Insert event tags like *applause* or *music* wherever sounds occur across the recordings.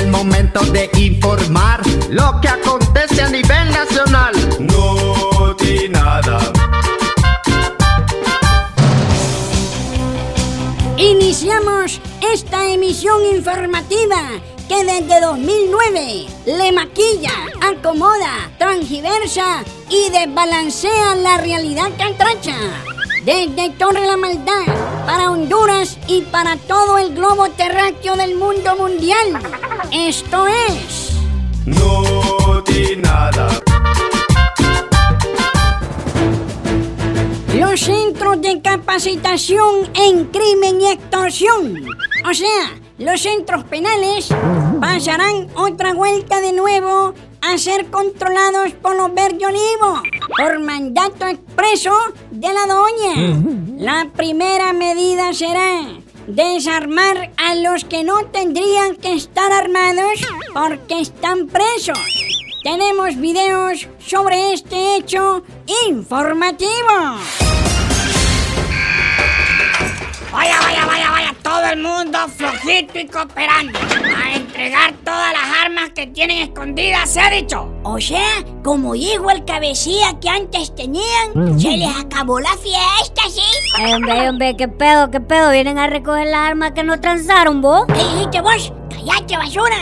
el momento de informar lo que acontece a nivel nacional. No nada. Iniciamos esta emisión informativa que desde 2009 le maquilla, acomoda, transgiversa y desbalancea la realidad cantracha. Desde Torre la Maldad, para Honduras y para todo el globo terráqueo del mundo mundial. Esto es... No nada. Los centros de capacitación en crimen y extorsión. O sea, los centros penales pasarán otra vuelta de nuevo a ser controlados por los vergonivos por mandato expreso de la doña. La primera medida será desarmar a los que no tendrían que estar armados porque están presos. Tenemos videos sobre este hecho informativo. Vaya, vaya, vaya, vaya, todo el mundo flojito y cooperando. Entregar todas las armas que tienen escondidas, se ha dicho. O sea, como dijo el cabecilla que antes tenían, se les acabó la fiesta, ¿sí? Ay, hombre, hombre, qué pedo, qué pedo. Vienen a recoger las armas que no transaron, vos. ¿Qué dijiste vos? ¡Cállate, basura!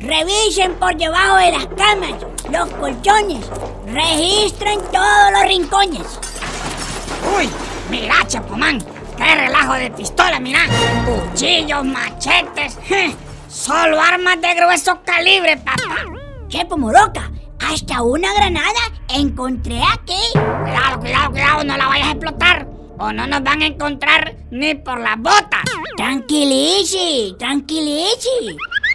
Revisen por debajo de las camas, los colchones. Registren todos los rincones. Uy, mira, Chapomán, qué relajo de pistola, mira. Cuchillos, machetes, *laughs* solo armas de grueso calibre, papá. Chepo Moroca, hasta una granada encontré aquí. Cuidado, cuidado, cuidado, no la vayas a explotar. O no nos van a encontrar ni por las botas. Tranquilice, tranquilice.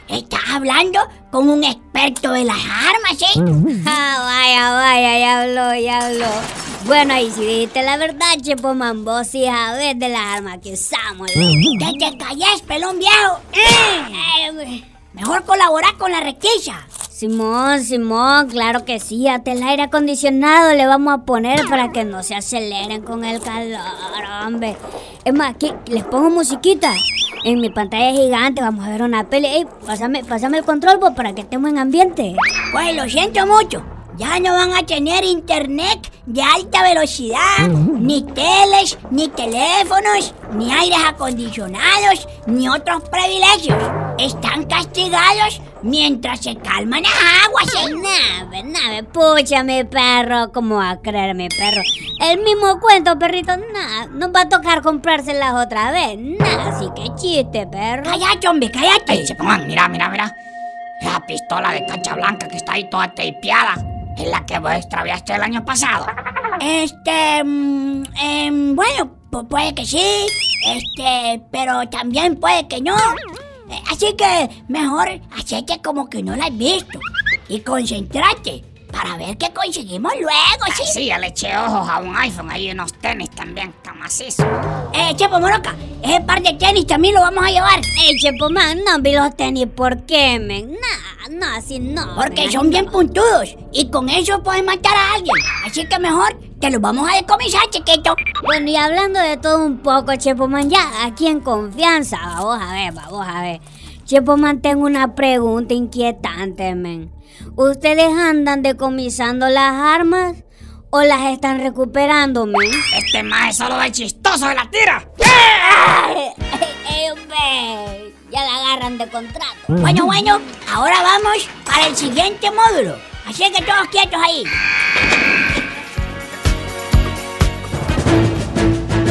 Estás hablando con un experto de las armas, ¿eh? *laughs* Ah, vaya, vaya, ya habló, ya habló. Bueno, y si dijiste la verdad, Chepo Man, vos sí sabés de las armas que usamos. Que te calles, pelón viejo. Eh, Mejor colaborar con la requisa. Simón, Simón, claro que sí, hasta el aire acondicionado le vamos a poner para que no se aceleren con el calor, hombre. Es más, aquí les pongo musiquita. En mi pantalla gigante vamos a ver una peli. Ey, pásame, pásame el control vos, para que estemos en ambiente. Pues lo siento mucho. Ya no van a tener internet de alta velocidad, ni teles, ni teléfonos, ni aires acondicionados, ni otros privilegios. Están castigados mientras se calman las aguas. ¿eh? Nave, nave, pucha mi perro, ¿cómo va a creer mi perro? El mismo cuento, perrito, nada, nos va a tocar comprárselas otra vez, nada, así que chiste, perro. Cállate, hombre, cállate. Ey, Chapomán, mira, mira, mira. La pistola de cancha blanca que está ahí toda tapeada es la que vos extraviaste el año pasado. Este, mm, em, bueno, pu- puede que sí, este, pero también puede que no. Eh, Así que mejor hacerte como que no la has visto y concentrate para ver qué conseguimos luego, ¿sí? Sí, ya le eché ojos a un iPhone, ahí unos tenis también, tan macizos. Eh, Chepo Moroca, ese par de tenis también lo vamos a llevar. Ey, Chepo Man, no vi los tenis, ¿por qué, men? Nah, no, así no. Porque son bien puntudos y con eso puedes matar a alguien. Así que mejor te los vamos a decomisar, chiquito. Bueno, y hablando de todo un poco, Chepo Man, ya aquí en confianza, vamos a ver, vamos a ver. Chepo Man, tengo una pregunta inquietante, men. ¿Ustedes andan decomisando las armas o las están recuperando, men? Este más es solo de chistoso de la tira. *laughs* ¡Ey, ey, hombre! Ya la agarran de contrato. Bueno, bueno, ahora vamos para el siguiente módulo. Así que todos quietos ahí.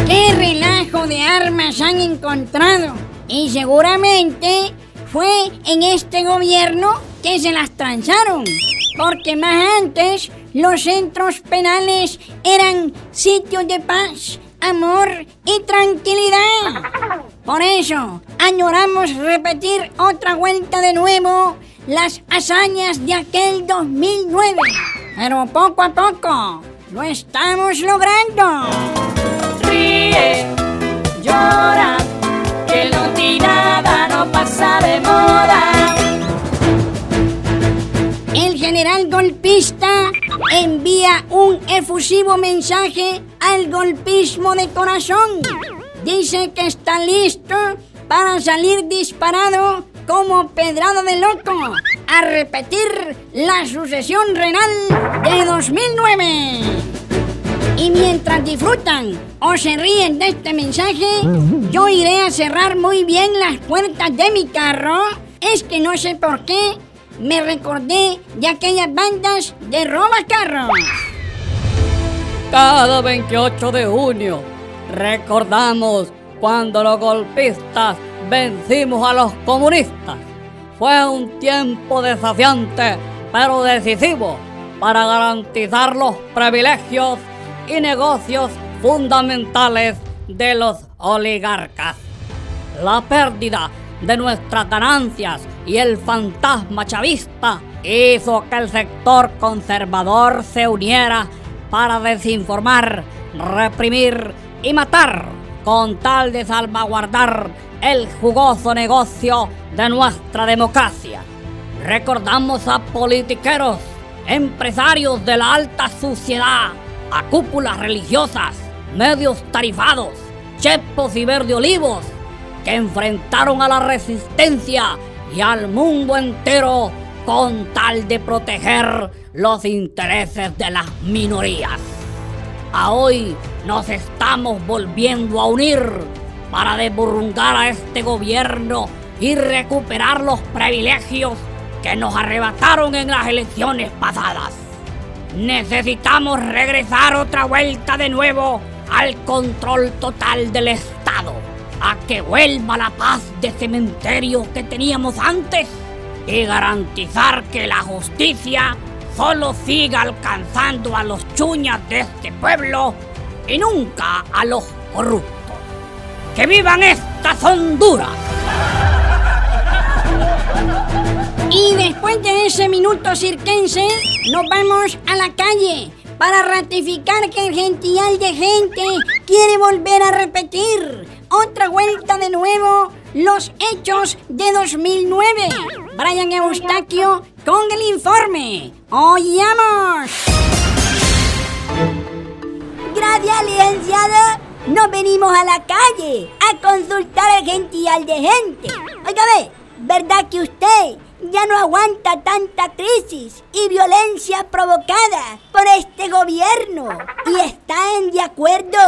¿Qué relajo de armas han encontrado? Y seguramente fue en este gobierno que se las transaron. Porque más antes los centros penales eran sitios de paz, amor y tranquilidad. Por eso, añoramos repetir otra vuelta de nuevo las hazañas de aquel 2009. Pero poco a poco lo estamos logrando. ríe, llora, que no nada no pasa de moda. El general golpista envía un efusivo mensaje al golpismo de corazón. Dice que está listo para salir disparado como pedrado de loco a repetir la sucesión renal de 2009. Y mientras disfrutan o se ríen de este mensaje, yo iré a cerrar muy bien las puertas de mi carro. Es que no sé por qué me recordé de aquellas bandas de roba carros. Cada 28 de junio recordamos cuando los golpistas vencimos a los comunistas. Fue un tiempo desafiante, pero decisivo para garantizar los privilegios y negocios fundamentales de los oligarcas. La pérdida de nuestras ganancias y el fantasma chavista hizo que el sector conservador se uniera para desinformar, reprimir y matar con tal de salvaguardar el jugoso negocio de nuestra democracia. Recordamos a politiqueros, empresarios de la alta sociedad, a cúpulas religiosas, medios tarifados, chepos y verde olivos, que enfrentaron a la resistencia y al mundo entero con tal de proteger los intereses de las minorías. A hoy nos estamos volviendo a unir para desburrungar a este gobierno y recuperar los privilegios que nos arrebataron en las elecciones pasadas. Necesitamos regresar otra vuelta de nuevo al control total del Estado, a que vuelva la paz de cementerio que teníamos antes y garantizar que la justicia solo siga alcanzando a los chuñas de este pueblo y nunca a los corruptos. ¡Que vivan estas Honduras! Y después de ese minuto cirquense, nos vamos a la calle para ratificar que el gential de gente quiere volver a repetir otra vuelta de nuevo los hechos de 2009. Brian Eustaquio con el informe. ¡Oyamos! Gracias, licenciado. Nos venimos a la calle a consultar al gential de gente. Oiga, ve, ¿verdad que usted ya no aguanta tanta crisis y violencia provocada por este gobierno y está en de acuerdo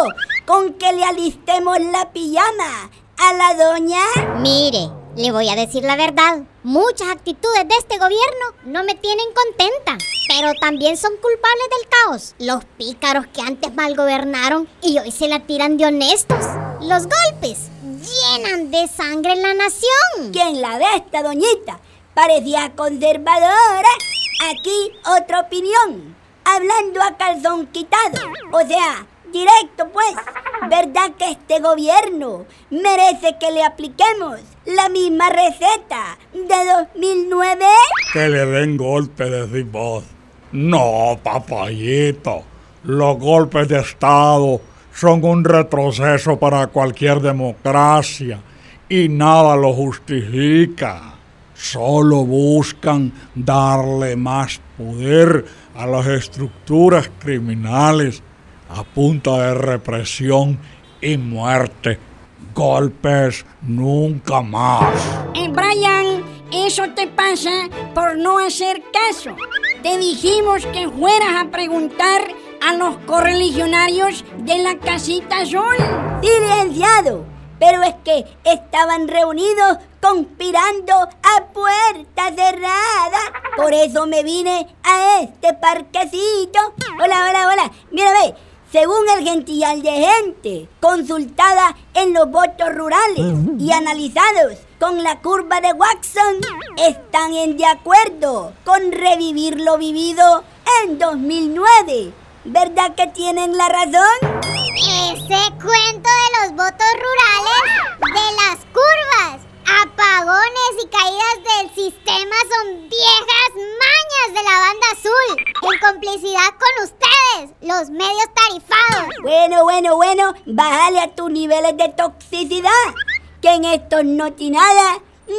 con que le alistemos la pijama a la doña? Mire, le voy a decir la verdad. Muchas actitudes de este gobierno no me tienen contenta, pero también son culpables del caos. Los pícaros que antes mal gobernaron y hoy se la tiran de honestos. Los golpes llenan de sangre la nación. ¿Quién la ve esta doñita? Parecía conservadora. Aquí otra opinión. Hablando a calzón quitado. O sea, directo pues. ¿Verdad que este gobierno merece que le apliquemos la misma receta de 2009? Que le den golpe, decís vos. No, papayito. Los golpes de Estado son un retroceso para cualquier democracia y nada lo justifica. Solo buscan darle más poder a las estructuras criminales a punta de represión y muerte. Golpes nunca más. Eh, Brian, eso te pasa por no hacer caso. Te dijimos que fueras a preguntar a los correligionarios de la casita azul. Silenciado. Pero es que estaban reunidos conspirando a puerta cerrada. Por eso me vine a este parquecito. Hola, hola, hola. Mira, ve. Según el gentillal de gente, consultada en los votos rurales y analizados con la curva de Watson, están en de acuerdo con revivir lo vivido en 2009. ¿Verdad que tienen la razón? Ese cuento de los votos rurales, de las curvas, apagones y caídas del sistema son viejas bueno, bájale a tus niveles de toxicidad, que en estos notinadas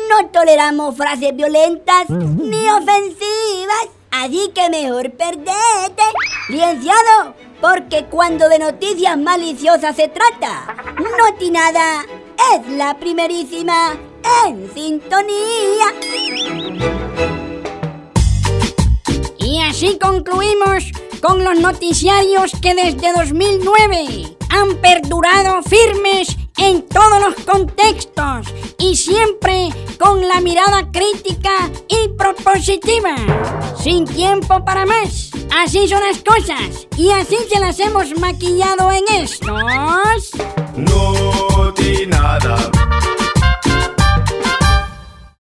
no toleramos frases violentas ni ofensivas. Así que mejor perdete, licenciado, porque cuando de noticias maliciosas se trata, no ti nada es la primerísima en sintonía. Y así concluimos con los noticiarios que desde 2009 han perdurado firmes en todos los contextos y siempre con la mirada crítica y propositiva. Sin tiempo para más. Así son las cosas y así se las hemos maquillado en estos. No nada.